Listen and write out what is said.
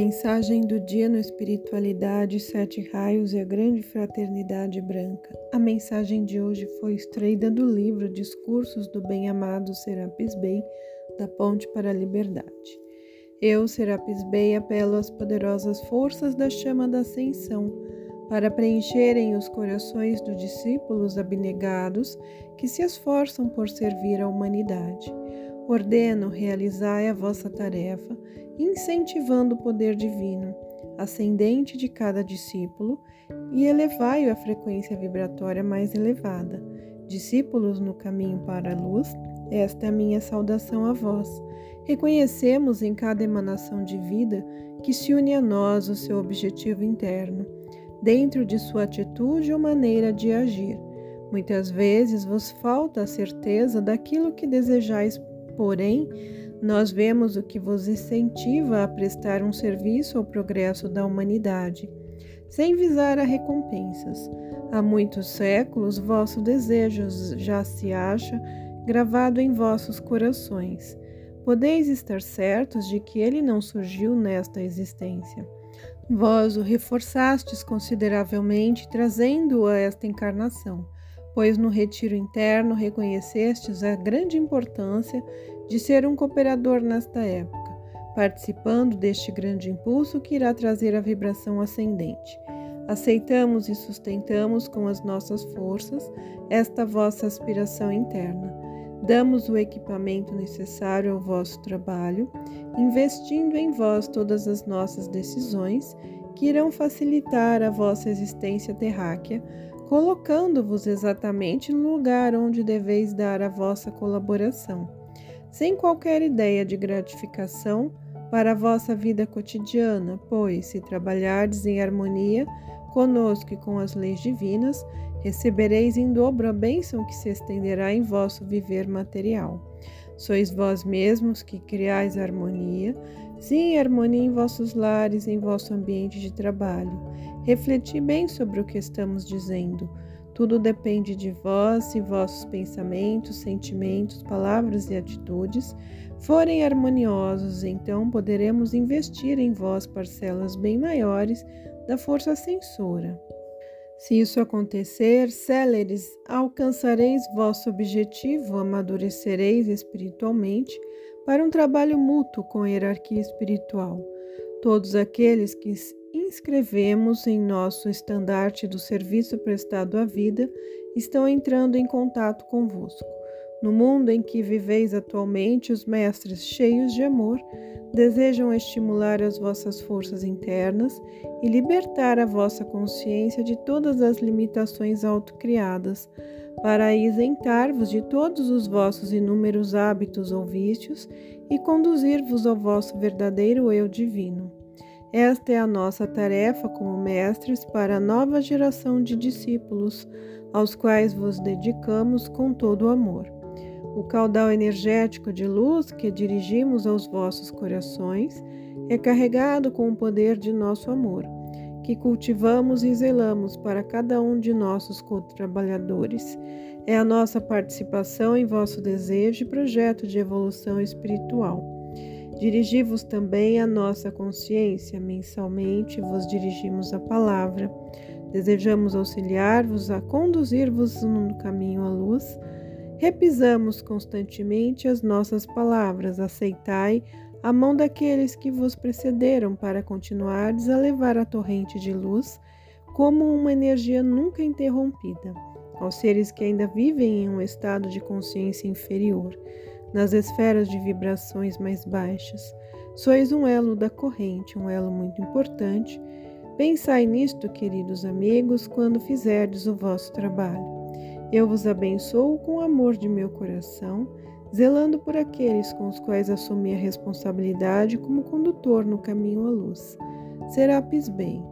Mensagem do dia no Espiritualidade, Sete Raios e a Grande Fraternidade Branca. A mensagem de hoje foi extraída do livro Discursos do Bem-Amado Serapis Bey, da Ponte para a Liberdade. Eu, Serapis Bey, apelo às poderosas forças da chama da Ascensão para preencherem os corações dos discípulos abnegados que se esforçam por servir a humanidade. Ordeno realizai a vossa tarefa incentivando o poder divino ascendente de cada discípulo e elevai-o à frequência vibratória mais elevada. Discípulos no caminho para a luz, esta é a minha saudação a vós. Reconhecemos em cada emanação de vida que se une a nós o seu objetivo interno, dentro de sua atitude ou maneira de agir. Muitas vezes vos falta a certeza daquilo que desejais, porém, nós vemos o que vos incentiva a prestar um serviço ao progresso da humanidade, sem visar a recompensas. Há muitos séculos, vosso desejo já se acha gravado em vossos corações. Podeis estar certos de que ele não surgiu nesta existência. Vós o reforçastes consideravelmente, trazendo-o a esta encarnação pois no retiro interno reconhecestes a grande importância de ser um cooperador nesta época, participando deste grande impulso que irá trazer a vibração ascendente. Aceitamos e sustentamos com as nossas forças esta vossa aspiração interna. Damos o equipamento necessário ao vosso trabalho, investindo em vós todas as nossas decisões que irão facilitar a vossa existência terráquea colocando-vos exatamente no lugar onde deveis dar a vossa colaboração, sem qualquer ideia de gratificação para a vossa vida cotidiana, pois, se trabalhardes em harmonia conosco e com as leis divinas, recebereis em dobro a bênção que se estenderá em vosso viver material. Sois vós mesmos que criais harmonia, sim, harmonia em vossos lares, em vosso ambiente de trabalho Refleti bem sobre o que estamos dizendo. Tudo depende de vós se vossos pensamentos, sentimentos, palavras e atitudes forem harmoniosos, então poderemos investir em vós parcelas bem maiores da força sensora. Se isso acontecer, céleres, alcançareis vosso objetivo, amadurecereis espiritualmente para um trabalho mútuo com a hierarquia espiritual. Todos aqueles que inscrevemos em nosso estandarte do serviço prestado à vida estão entrando em contato convosco. No mundo em que viveis atualmente, os mestres, cheios de amor, desejam estimular as vossas forças internas e libertar a vossa consciência de todas as limitações autocriadas, para isentar-vos de todos os vossos inúmeros hábitos ou vícios e conduzir-vos ao vosso verdadeiro eu divino. Esta é a nossa tarefa como mestres para a nova geração de discípulos, aos quais vos dedicamos com todo o amor. O caudal energético de luz que dirigimos aos vossos corações é carregado com o poder de nosso amor, que cultivamos e zelamos para cada um de nossos co-trabalhadores. É a nossa participação em vosso desejo e projeto de evolução espiritual. Dirigi-vos também a nossa consciência, mensalmente vos dirigimos a palavra. Desejamos auxiliar-vos a conduzir-vos no caminho à luz. Repisamos constantemente as nossas palavras. Aceitai a mão daqueles que vos precederam para continuardes a levar a torrente de luz como uma energia nunca interrompida aos seres que ainda vivem em um estado de consciência inferior nas esferas de vibrações mais baixas. Sois um elo da corrente, um elo muito importante. Pensai nisto, queridos amigos, quando fizerdes o vosso trabalho. Eu vos abençoo com o amor de meu coração, zelando por aqueles com os quais assumi a responsabilidade como condutor no caminho à luz. Serapis bem.